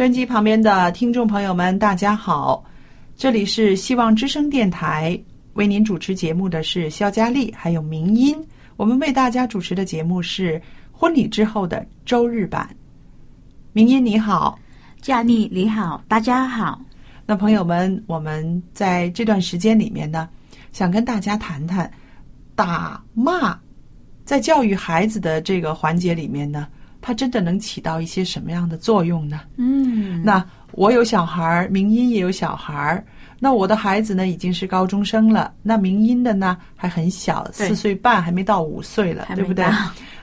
收音机旁边的听众朋友们，大家好，这里是希望之声电台，为您主持节目的是肖佳丽，还有明音。我们为大家主持的节目是婚礼之后的周日版。明音你好，佳丽你好，大家好。那朋友们，我们在这段时间里面呢，想跟大家谈谈打骂在教育孩子的这个环节里面呢，它真的能起到一些什么样的作用呢？嗯，那我有小孩儿，明音也有小孩儿。那我的孩子呢，已经是高中生了。那明音的呢，还很小，四岁半，还没到五岁了，对不对？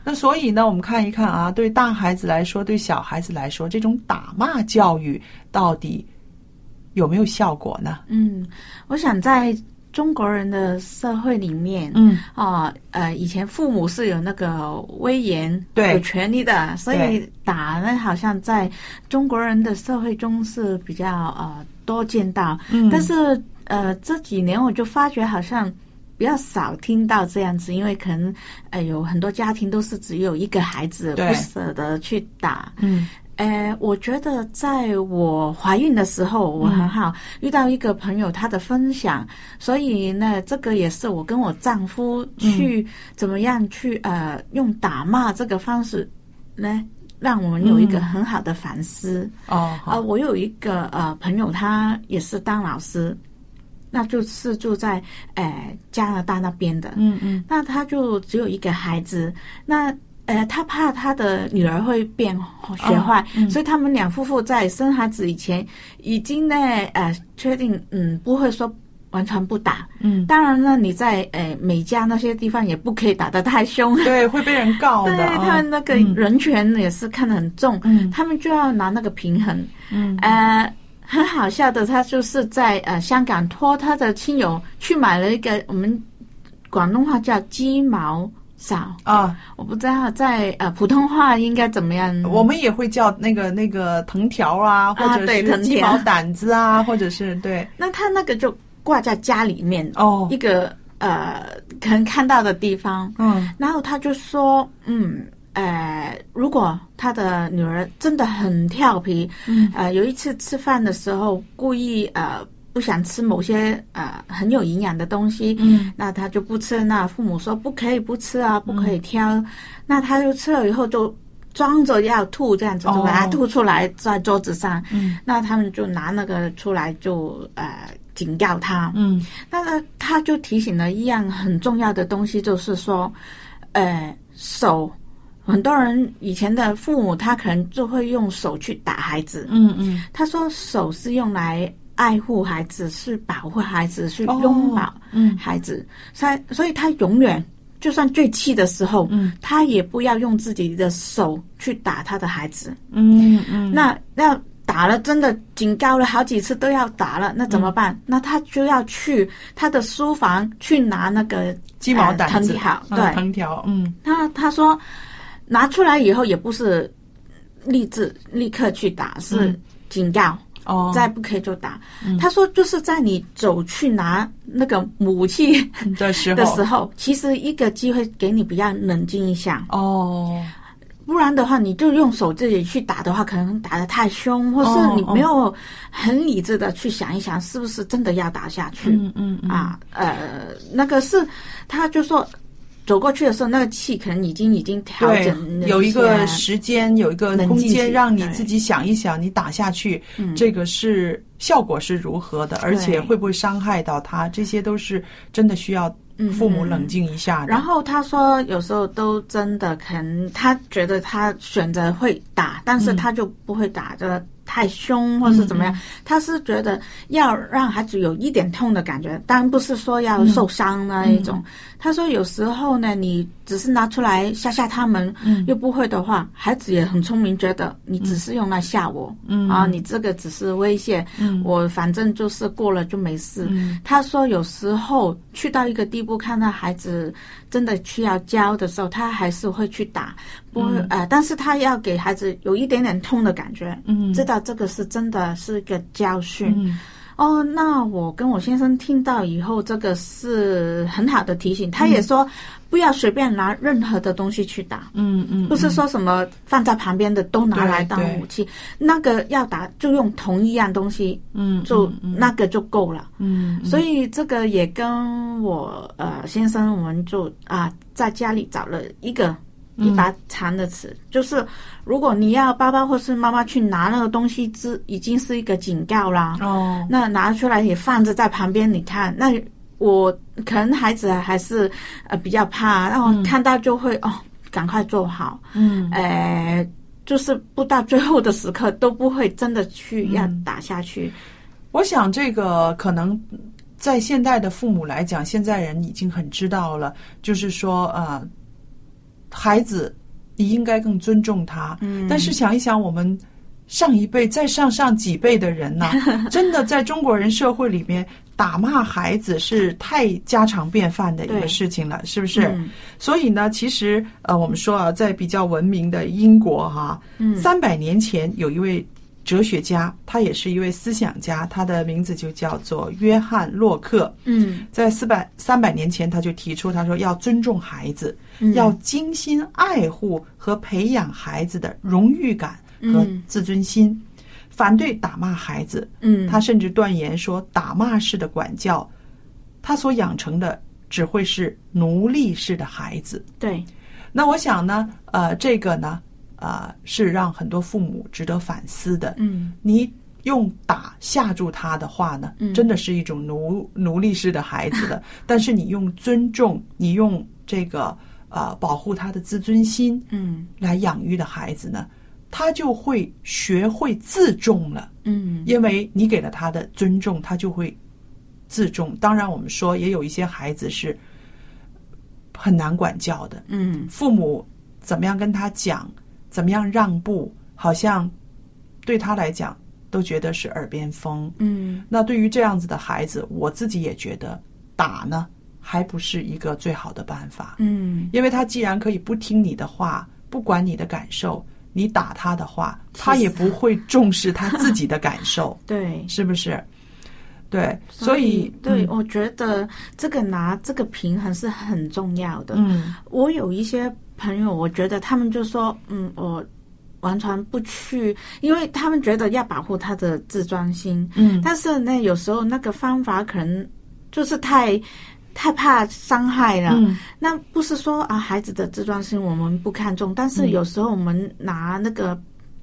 那所以呢，我们看一看啊，对大孩子来说，对小孩子来说，这种打骂教育到底有没有效果呢？嗯，我想在中国人的社会里面，嗯，啊，呃，以前父母是有那个威严、对有权利的，所以打呢，好像在中国人的社会中是比较呃多见到。嗯但是呃这几年我就发觉好像。比较少听到这样子，因为可能呃有很多家庭都是只有一个孩子，对不舍得去打。嗯呃，我觉得在我怀孕的时候，我很好、遇到一个朋友他的分享，所以呢，这个也是我跟我丈夫去、怎么样去呃用打骂这个方式呢，让我们有一个很好的反思。哦，呃，我有一个呃朋友，他也是当老师，那就是住在呃加拿大那边的。嗯嗯。那他就只有一个孩子，那呃，他怕他的女儿会变学坏，哦嗯所以他们两夫妇在生孩子以前已经呢呃确定嗯不会说完全不打。嗯，当然呢，你在呃美加那些地方也不可以打得太凶。对，会被人告 对的对。他们那个嗯人权也是看得很重，嗯他们就要拿那个平衡。嗯呃，很好笑的，他就是在呃香港托他的亲友去买了一个我们广东话叫鸡毛扫，啊，我不知道在呃普通话应该怎么样。我们也会叫那个那个藤条啊，或者是对藤条。鸡毛掸子啊，或者是对。那他那个就挂在家里面哦。一，个呃可能看到的地方，嗯。然后他就说，嗯。呃，如果他的女儿真的很调皮，嗯。呃，有一次吃饭的时候故意呃不想吃某些呃很有营养的东西，嗯那他就不吃。那父母说不可以不吃啊，不可以挑。那他就吃了以后就装着要吐，这样子就把它哦吐出来在桌子上。嗯那他们就拿那个出来就呃警告他。嗯那么他就提醒了一样很重要的东西，就是说，呃，手。很多人以前的父母，他可能就会用手去打孩子。嗯嗯他说手是用来爱护孩子，是保护孩子，是哦拥抱嗯孩子。所以，所以他永远就算最气的时候，嗯他也不要用自己的手去打他的孩子。嗯嗯，那那打了，真的警告了好几次都要打了，那怎么办？那他就要去他的书房去拿那个鸡毛掸子，呃藤条，嗯对。藤条，嗯他他说拿出来以后也不是立志立刻去打，是警告。哦，再不可以就打。他说，就是在你走去拿那个武器 的时候，的时候，其实一个机会给你比较冷静一下。哦，不然的话，你就用手自己去打的话，可能打的太凶，或是你没有很理智的去想一想，是不是真的要打下去？嗯嗯啊，呃，那个是，他就说。走过去的时候，那个气可能已经已经调整，有一个时间，有一个空间，让你自己想一想，你打下去，这个是效果是如何的，而且会不会伤害到他，这些都是真的需要父母冷静一下。然后他说，有时候都真的可能他觉得他选择会打，但是他就不会打的。太凶或是怎么样，他是觉得要让孩子有一点痛的感觉，当然不是说要受伤那一种。他说有时候呢，你只是拿出来吓吓他们，又不会的话，孩子也很聪明，觉得你只是用来吓我，啊，你这个只是威胁，我反正就是过了就没事。他说有时候去到一个地步，看到孩子真的需要教的时候，他还是会去打，不会呃，但是他要给孩子有一点点痛的感觉，知道。这个是真的是个教训哦。那我跟我先生听到以后，这个是很好的提醒。他也说不要随便拿任何的东西去打，嗯嗯，不是说什么放在旁边的都拿来当武器。那个要打就用同一样东西，嗯，就那个就够了，嗯。所以这个也跟我呃先生，我们就啊在家里找了一个。一把长的尺，就是如果你要爸爸或是妈妈去拿那个东西，之已经是一个警告啦。哦，那拿出来也放着在旁边，你看，那我可能孩子还是呃比较怕，然后看到就会哦，赶快做好。嗯，呃，就是不到最后的时刻都不会真的去要打下去。我想这个可能在现代的父母来讲，现在人已经很知道了，就是说呃。孩子，你应该更尊重他。嗯，但是想一想，我们上一辈、再上上几辈的人呢，真的在中国人社会里面，打骂孩子是太家常便饭的一个事情了，是不是？所以呢，其实呃，我们说啊，在比较文明的英国哈，三百年前有一位。哲学家，他也是一位思想家，他的名字就叫做约翰洛克。嗯，在四百三百年前，他就提出，他说要尊重孩子，要精心爱护和培养孩子的荣誉感和自尊心，反对打骂孩子。嗯，他甚至断言说，打骂式的管教，他所养成的只会是奴隶式的孩子。对，那我想呢，呃，这个呢。啊，是让很多父母值得反思的。嗯，你用打吓住他的话呢，真的是一种奴奴隶式的孩子的。但是你用尊重，你用这个呃保护他的自尊心，嗯，来养育的孩子呢，他就会学会自重了。嗯，因为你给了他的尊重，他就会自重。当然，我们说也有一些孩子是很难管教的。嗯，父母怎么样跟他讲？怎么样让步？好像对他来讲都觉得是耳边风。嗯，那对于这样子的孩子，我自己也觉得打呢，还不是一个最好的办法。嗯，因为他既然可以不听你的话，不管你的感受，你打他的话，他也不会重视他自己的感受。对，是不是？对，所以对，我觉得这个拿这个平衡是很重要的。嗯，我有一些。朋友，我觉得他们就说，嗯，我完全不去，因为他们觉得要保护他的自尊心。嗯，但是呢，有时候那个方法可能就是太太怕伤害了。嗯，那不是说啊，孩子的自尊心我们不看重，但是有时候我们拿那个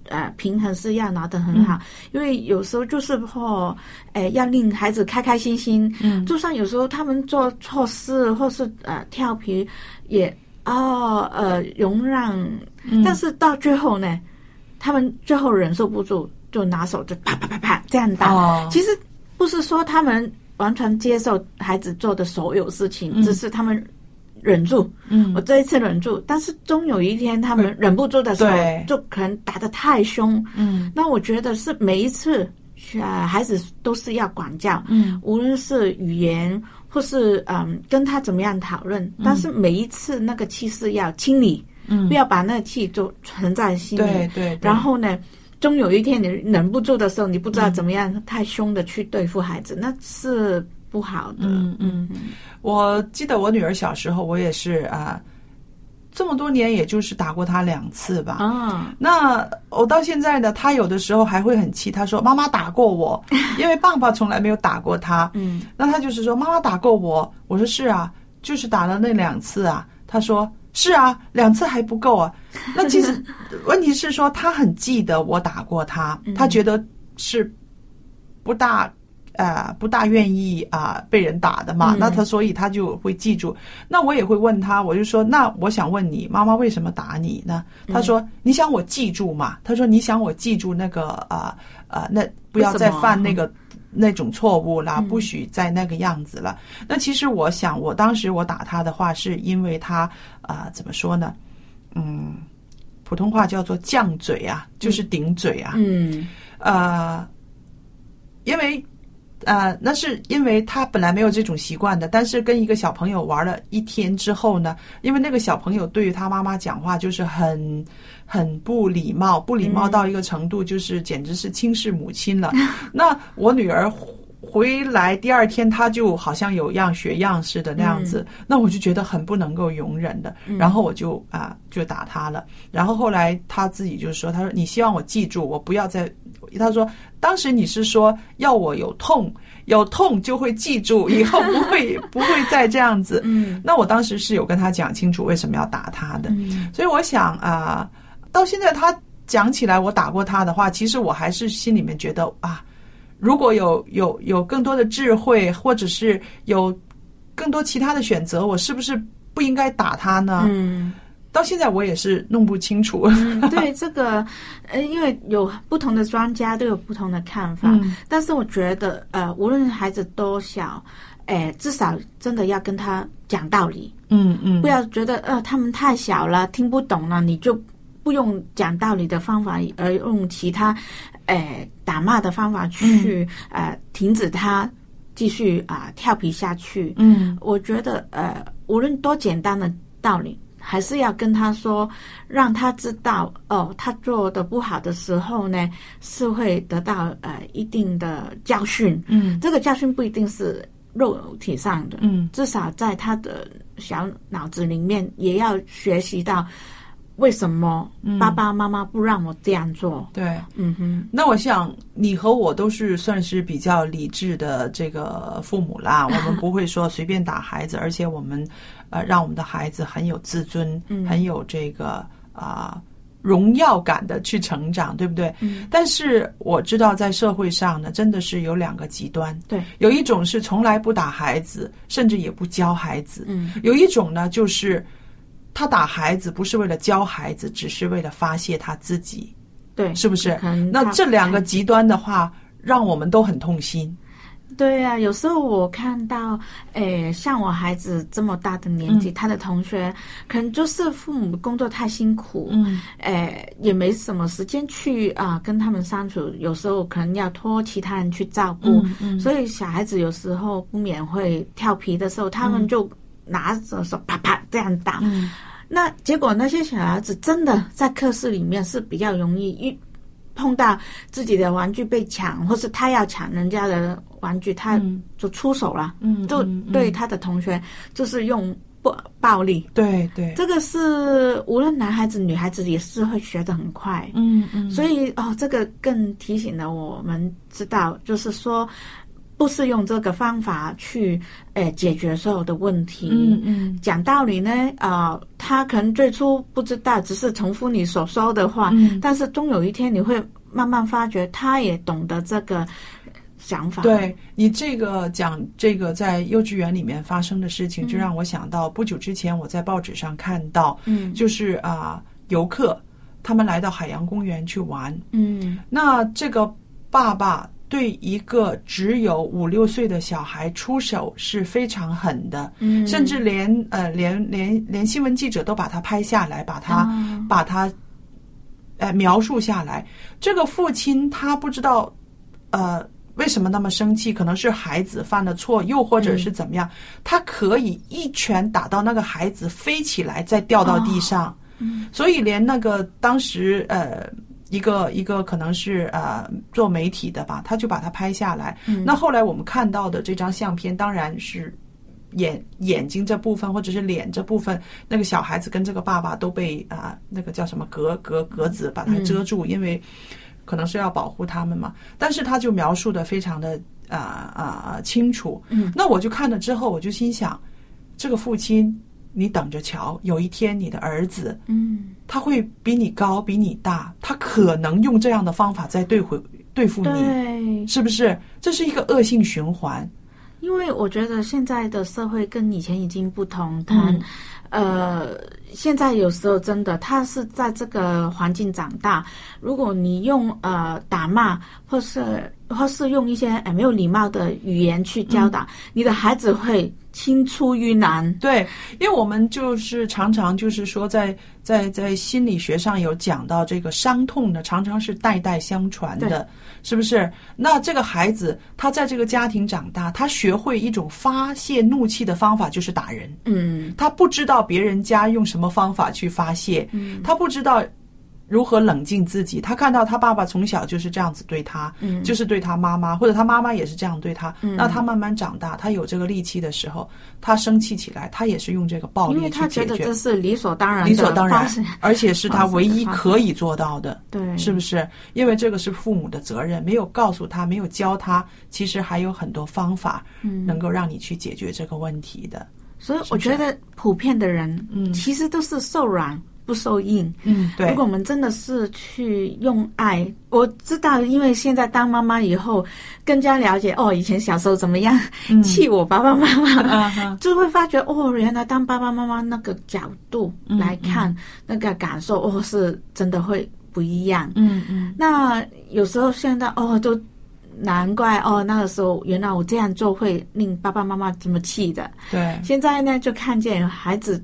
呃平衡是要拿得很好，因为有时候就是或哎要令孩子开开心心。嗯，就算有时候他们做错事或是呃调皮也。哦，呃，容让，但是到最后呢，他们最后忍受不住，就拿手就啪啪啪啪这样打。哦其实不是说他们完全接受孩子做的所有事情，只是他们忍住。嗯，我这一次忍住，但是终有一天他们忍不住的时候，就可能打得太凶。嗯，那我觉得是每一次，呃，孩子都是要管教。嗯，无论是语言。或是嗯，跟他怎么样讨论？但是每一次那个气势要清理，嗯不要把那个气就存在心里。对对，然后呢，终有一天你忍不住的时候，你不知道嗯怎么样、太凶的去对付孩子，那是不好的。嗯嗯我记得我女儿小时候，我也是啊、这么多年也就是打过他两次吧。啊，那我到现在呢，他有的时候还会很气，他说：“妈妈打过我，因为爸爸从来没有打过他。”嗯那他就是说：“妈妈打过我。”我说：“是啊，就是打了那两次啊。”他说：“是啊，两次还不够啊。”那其实 问题是说，他很记得我打过他，他觉得是不大。呃，不大愿意啊、被人打的嘛，嗯那他所以他就会记住。那我也会问他，我就说，那我想问你，妈妈为什么打你呢？他说，你想我记住嘛？他说，你想我记住那个啊啊、那不要再犯那个那种错误啦，不许再那个样子了。那其实我想，我当时我打他的话，是因为他啊、怎么说呢？嗯，普通话叫做犟嘴啊，就是顶嘴啊。嗯呃，因为呃，那是因为他本来没有这种习惯的，但是跟一个小朋友玩了一天之后呢，因为那个小朋友对于他妈妈讲话就是很很不礼貌，不礼貌到一个程度，就是简直是轻视母亲了。那我女儿。回来第二天，她就好像有样学样似的那样子，那我就觉得很不能够容忍的，然后我就啊、就打她了。然后后来她自己就说：“她说你希望我记住，我不要再。”她说：“当时你是说要我有痛，有痛就会记住，以后不会不会再这样子。”嗯那我当时是有跟他讲清楚为什么要打他的，嗯所以我想啊、到现在他讲起来我打过他的话，其实我还是心里面觉得啊。如果有有有更多的智慧，或者是有更多其他的选择，我是不是不应该打他呢？嗯到现在我也是弄不清楚。嗯，对这个，呃，因为有不同的专家都有不同的看法，嗯但是我觉得，呃，无论孩子多小，哎，至少真的要跟他讲道理，嗯嗯，不要觉得呃他们太小了听不懂了，你就不用讲道理的方法，而用其他，呃打骂的方法去、呃停止他继续啊、调皮下去。嗯我觉得呃无论多简单的道理。还是要跟他说，让他知道哦，他做的不好的时候呢，是会得到呃一定的教训。嗯这个教训不一定是肉体上的，嗯至少在他的小脑子里面也要学习到为什么爸爸妈妈不让我这样做。对。嗯哼，那我想你和我都是算是比较理智的这个父母啦，我们不会说随便打孩子，而且我们呃让我们的孩子很有自尊，嗯很有这个啊、荣耀感的去成长，对不对？嗯但是我知道在社会上呢，真的是有两个极端，对，有一种是从来不打孩子，甚至也不教孩子，嗯有一种呢就是他打孩子不是为了教孩子，只是为了发泄他自己，对，是不是那这两个极端的话，让我们都很痛心。对啊，有时候我看到，诶，像我孩子这么大的年纪，他的同学可能就是父母工作太辛苦，嗯。诶，也没什么时间去啊、跟他们相处，有时候可能要托其他人去照顾，嗯嗯。所以小孩子有时候不免会调皮的时候，他们就拿着手啪啪这样打，嗯。那结果那些小孩子真的在课室里面是比较容易一碰到自己的玩具被抢，或是他要抢人家的玩具，他嗯。就出手了，嗯，就对他的同学就是用暴暴力。对对，这个是无论男孩子女孩子也是会学的很快，嗯嗯，所以哦，这个更提醒了我们知道，就是说，不是用这个方法去诶解决所有的问题。嗯嗯。讲道理呢，啊、他可能最初不知道，只是重复你所说的话，嗯。但是终有一天你会慢慢发觉，他也懂得这个想法。，对你这个讲这个在幼稚园里面发生的事情，就让我想到不久之前我在报纸上看到，嗯。就是啊、游客他们来到海洋公园去玩，嗯。那这个爸爸对一个只有五六岁的小孩出手是非常狠的，嗯，甚至连呃连连连新闻记者都把他拍下来，把他、啊把他呃描述下来。这个父亲他不知道呃为什么那么生气，可能是孩子犯了错，又或者是怎么样，他可以一拳打到那个孩子飞起来，再掉到地上。嗯所以连那个当时呃。一个一个可能是呃做媒体的吧，他就把它拍下来。嗯那后来我们看到的这张相片，当然是眼眼睛这部分或者是脸这部分，那个小孩子跟这个爸爸都被啊、那个叫什么格格格子把它遮住，因为可能是要保护他们嘛。但是他就描述的非常的啊啊、清楚。嗯，那我就看了之后，我就心想，这个父亲，你等着瞧，有一天你的儿子嗯，他会比你高，比你大，他可能用这样的方法在对回对付你，对，是不是？这是一个恶性循环。因为我觉得现在的社会跟以前已经不同，他、嗯呃，现在有时候真的他是在这个环境长大，如果你用呃打骂或是或是用一些呃没有礼貌的语言去教导，你的孩子会青出于蓝。对，因为我们就是常常就是说在，在在心理学上有讲到这个伤痛呢，常常是代代相传的，是不是？那这个孩子他在这个家庭长大，他学会一种发泄怒气的方法就是打人，嗯他不知道别人家用什么方法去发泄，嗯他不知道。如何冷静自己？他看到他爸爸从小就是这样子对他，嗯就是对他妈妈，或者他妈妈也是这样对他。那他慢慢长大，他有这个力气的时候，他生气起来，他也是用这个暴力因为他觉得去解决，这是理所当然的理所当然，而且是他唯一可以做到的，对，是不是？因为这个是父母的责任，没有告诉他，没有教他，其实还有很多方法嗯能够让你去解决这个问题的。所以我觉得普遍的人，嗯其实都是受软不受应。嗯，对如果，我们真的是去用爱，我知道，因为现在当妈妈以后，更加了解哦，以前小时候怎么样嗯气我爸爸妈妈，就会发觉哦，原来当爸爸妈妈那个角度嗯来看，那个感受哦，是真的会不一样。嗯嗯那有时候现在哦，都难怪哦，那个时候原来我这样做会令爸爸妈妈这么气的。对，现在呢，就看见孩子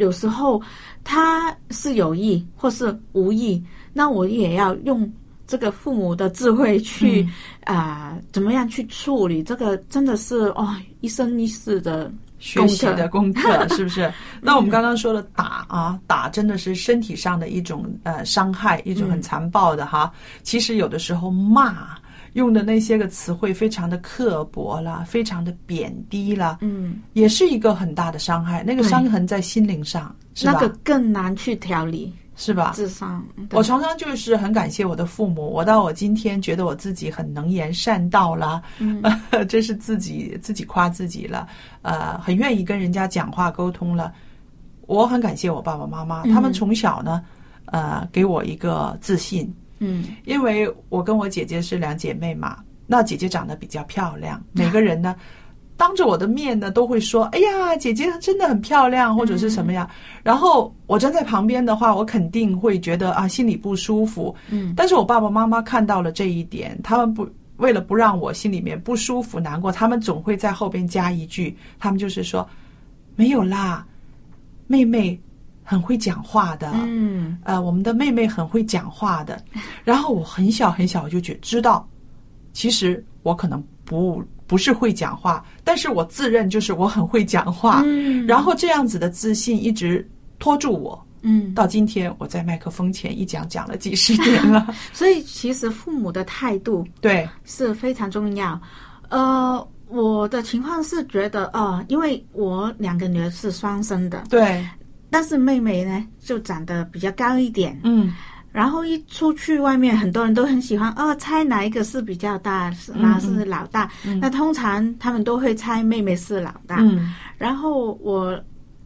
有时候他是有意或是无意，那我也要用这个父母的智慧去啊、怎么样去处理这个，真的是哦，一生一世的学习的功课是不是？那我们刚刚说的打啊，打真的是身体上的一种呃伤害，一种很残暴的哈。其实有的时候骂用的那些个词汇非常的刻薄啦，非常的贬低啦，嗯，也是一个很大的伤害。那个伤痕在心灵上，是吧？那个更难去调理，是吧？智商。我常常就是很感谢我的父母，我到我今天觉得我自己很能言善道啦，嗯 这是自己自己夸自己了，呃，很愿意跟人家讲话沟通了。我很感谢我爸爸妈妈，嗯他们从小呢，呃，给我一个自信，嗯因为我跟我姐姐是两姐妹嘛，那姐姐长得比较漂亮，每个人呢。当着我的面呢，都会说：“哎呀，姐姐真的很漂亮，或者是什么呀。然后我站在旁边的话，我肯定会觉得啊，心里不舒服。嗯但是我爸爸妈妈看到了这一点，他们不为了不让我心里面不舒服、难过，他们总会在后边加一句，他们就是说：“没有啦，妹妹很会讲话的。嗯呃，我们的妹妹很会讲话的。然后我很小很小我就觉知道，其实我可能不不是会讲话，但是我自认就是我很会讲话。嗯然后这样子的自信一直拖住我，嗯，到今天我在麦克风前一讲讲了几十年了。所以其实父母的态度对，是非常重要。呃，我的情况是觉得，哦，因为我两个女儿是双生的，对，但是妹妹呢就长得比较高一点，嗯。然后一出去外面，很多人都很喜欢哦，猜哪一个是比较大，是嗯哪是老大。那通常他们都会猜妹妹是老大，嗯。然后我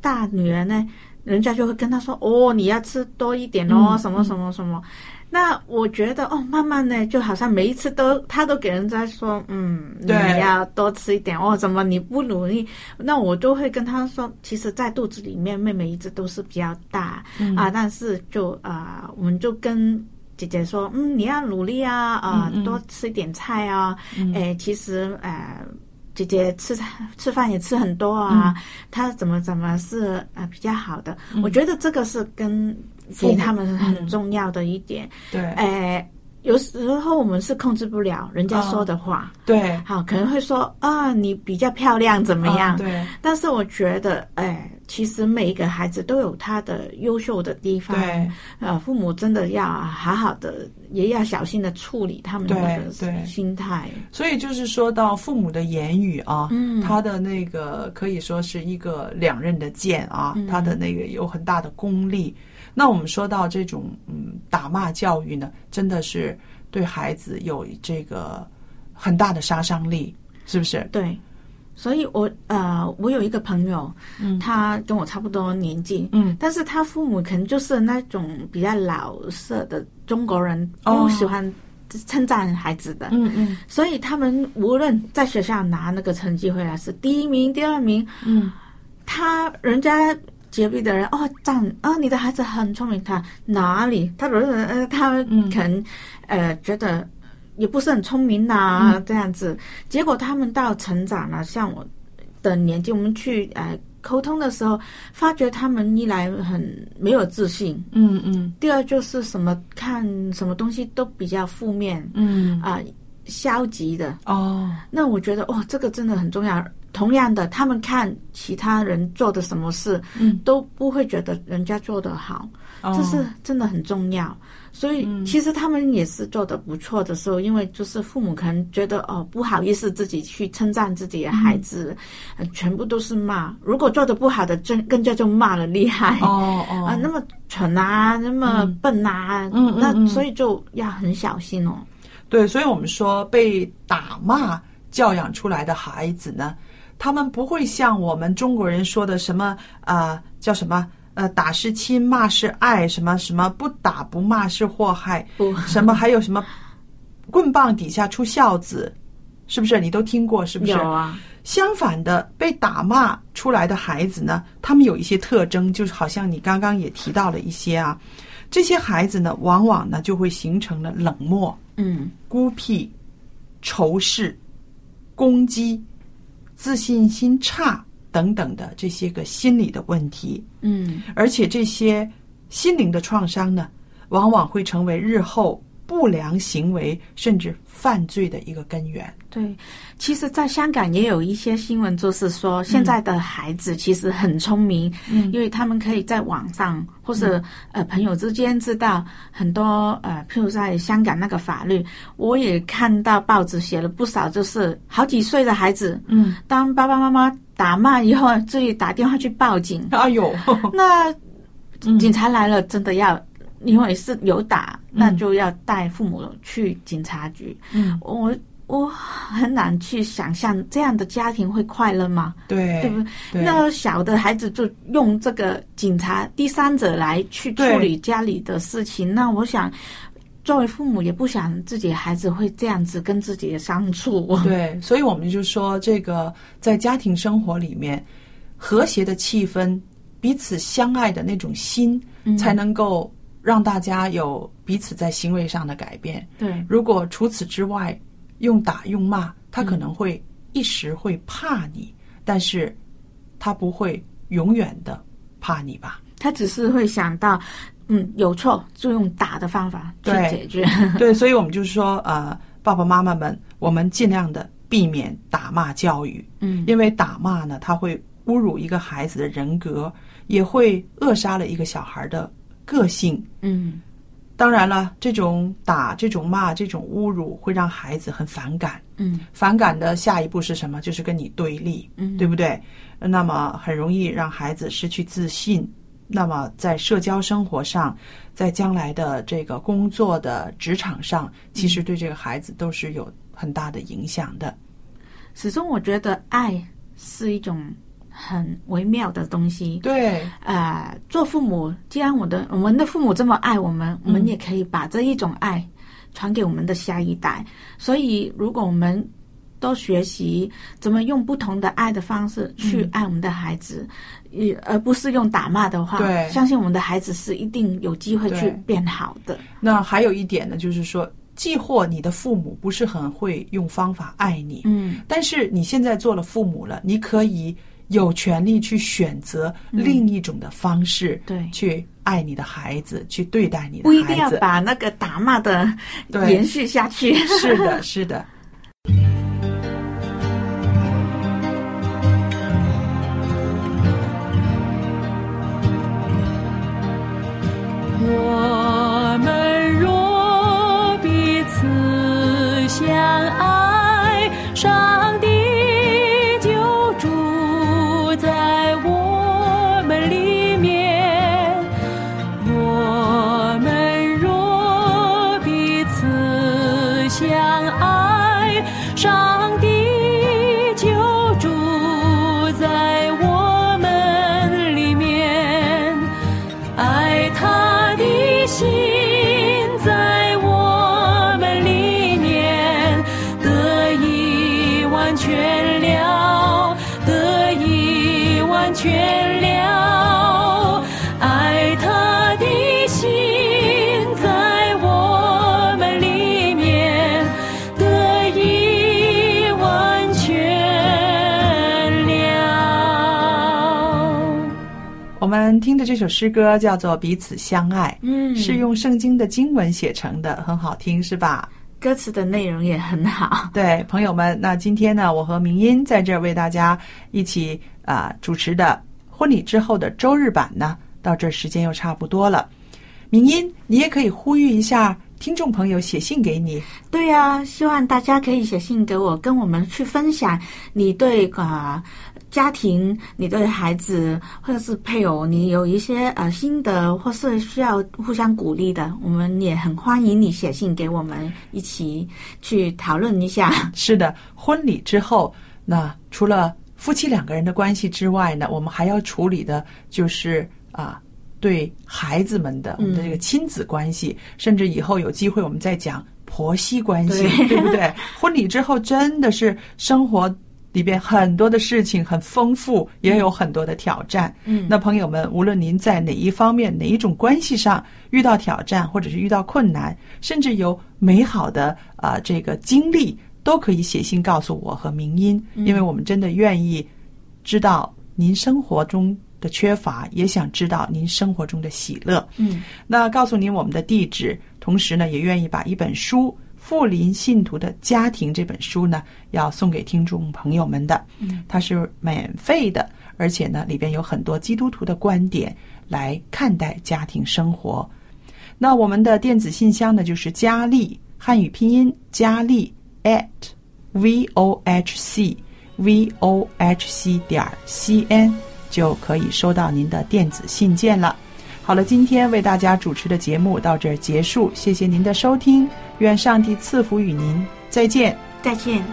大女儿呢，人家就会跟她说：“哦，你要吃多一点哦，嗯什么什么什么。那我觉得哦，慢慢呢就好像每一次都，他都给人家说：“嗯，你要多吃一点哦。”怎么你不努力？那我都会跟他说，其实，在肚子里面，妹妹一直都是比较大、嗯啊，但是就啊、我们就跟。姐姐说：“嗯，你要努力啊，啊、嗯嗯多吃一点菜啊。哎，其实呃，姐姐吃菜吃饭也吃很多啊，嗯她怎么怎么是呃比较好的？我觉得这个是跟给他们很重要的一点。对，哎，有时候我们是控制不了人家说的话，对，好可能会说啊，你比较漂亮怎么样？啊对但是我觉得，哎，其实每一个孩子都有他的优秀的地方。对，呃，父母真的要好好的，也要小心的处理他们的那对心态。所以就是说到父母的言语啊，嗯他的那个可以说是一个两刃的剑啊，嗯他的那个有很大的功力。那我们说到这种嗯打骂教育呢，真的是对孩子有这个很大的杀伤力，是不是？对，所以我呃，我有一个朋友，嗯他跟我差不多年纪，嗯但是他父母可能就是那种比较老式的中国人，哦不喜欢称赞孩子的。嗯嗯所以他们无论在学校拿那个成绩回来是第一名、第二名，嗯他人家隔壁的人哦赞啊，你的孩子很聪明，他哪里？他觉得呃，他们可能、呃觉得也不是很聪明呐、嗯这样子。结果他们到成长了，像我的年纪，我们去呃沟通的时候，发觉他们一来很没有自信，嗯嗯第二就是什么看什么东西都比较负面嗯啊、消极的。哦那我觉得哦，这个真的很重要。同样的，他们看其他人做的什么事，嗯都不会觉得人家做得好，哦这是真的很重要。所以嗯其实他们也是做的不错的时候，因为就是父母可能觉得哦不好意思自己去称赞自己的孩子，呃全部都是骂。如果做的不好的，真更加就骂了厉害。哦哦啊，那么蠢啊，那么嗯笨啊，嗯那所以就要很小心哦。对，所以我们说被打骂教养出来的孩子呢，他们不会像我们中国人说的什么啊、叫什么呃打是亲，骂是爱，什么什么不打不骂是祸害，不，什么还有什么棍棒底下出孝子，是不是？你都听过是不是？有啊，相反的，被打骂出来的孩子呢，他们有一些特征，就是好像你刚刚也提到了一些啊，这些孩子呢，往往呢就会形成了冷漠。嗯孤僻、仇视、攻击、自信心差等等的这些个心理的问题，嗯。而且这些心灵的创伤呢，往往会成为日后不良行为甚至犯罪的一个根源。对，其实，在香港也有一些新闻，就是说现在的孩子其实很聪明，嗯。因为他们可以在网上或者、呃朋友之间知道很多呃，譬如在香港那个法律，我也看到报纸写了不少，就是好几岁的孩子，嗯，当爸爸妈妈打骂以后，自己打电话去报警，哎呦，那嗯。警察来了，真的要。因为是有打，那就要带父母去警察局。嗯，我我很难去想象这样的家庭会快乐吗？对对不对？那小的孩子就用这个警察第三者来去处理家里的事情，那我想。作为父母也不想自己孩子会这样子跟自己相处。对，所以我们就说，这个在家庭生活里面，和谐的气氛、彼此相爱的那种心，嗯才能够让大家有彼此在行为上的改变。对如果除此之外用打用骂，他可能会一时会怕你，但是他不会永远的怕你吧？他只是会想到，嗯，有错就用打的方法去解决。对，所以我们就是说，呃，爸爸妈妈们，我们尽量的避免打骂教育。嗯因为打骂呢，他会侮辱一个孩子的人格，也会扼杀了一个小孩的个性。嗯当然了，这种打、这种骂、这种侮辱会让孩子很反感。嗯反感的下一步是什么？就是跟你对立，嗯对不对？那么很容易让孩子失去自信。那么在社交生活上，在将来的这个工作的职场上，其实对这个孩子都是有很大的影响的。始终我觉得爱是一种很微妙的东西。对，呃，做父母，既然我的我们的父母这么爱我们，我们也可以把这一种爱传给我们的下一代。所以，如果我们都学习怎么用不同的爱的方式去爱我们的孩子，也、而不是用打骂的话，对相信我们的孩子是一定有机会去变好的。那还有一点呢，就是说，既或你的父母不是很会用方法爱你，嗯但是你现在做了父母了，你可以有权利去选择另一种的方式，对去爱你的孩子，去对待你的不一定要孩子。把那个打骂的延续下去。是的，是的。我 首诗歌叫做《彼此相爱》，嗯是用圣经的经文写成的，很好听，是吧？歌词的内容也很好。对，朋友们，那今天呢，我和明音在这儿为大家一起啊、主持的婚礼之后的周日版呢，到这时间又差不多了。明音，你也可以呼吁一下听众朋友写信给你，对呀、希望大家可以写信给我，跟我们去分享你对啊、家庭、你对孩子或者是配偶，你有一些呃心得，或是需要互相鼓励的，我们也很欢迎你写信给我们，一起去讨论一下。是的，婚礼之后，那除了夫妻两个人的关系之外呢，我们还要处理的就是啊，对孩子们的我们的这个亲子关系，甚至以后有机会我们再讲婆媳关系，对对不对？婚礼之后真的是生活。里边很多的事情很丰富，也有很多的挑战。嗯那朋友们，无论您在哪一方面、哪一种关系上遇到挑战，或者是遇到困难，甚至有美好的啊、这个经历，都可以写信告诉我和明音，因为我们真的愿意知道您生活中的缺乏，也想知道您生活中的喜乐。嗯，那告诉您我们的地址，同时呢，也愿意把一本书《富林信徒的家庭》这本书呢，要送给听众朋友们的。嗯，它是免费的，而且呢，里边有很多基督徒的观点来看待家庭生活。那我们的电子信箱呢，就是佳丽汉语拼音佳丽 at v o h c v o h c 点 c n 就可以收到您的电子信件了。好了，今天为大家主持的节目到这儿结束，谢谢您的收听，愿上帝赐福与您，再见。再见。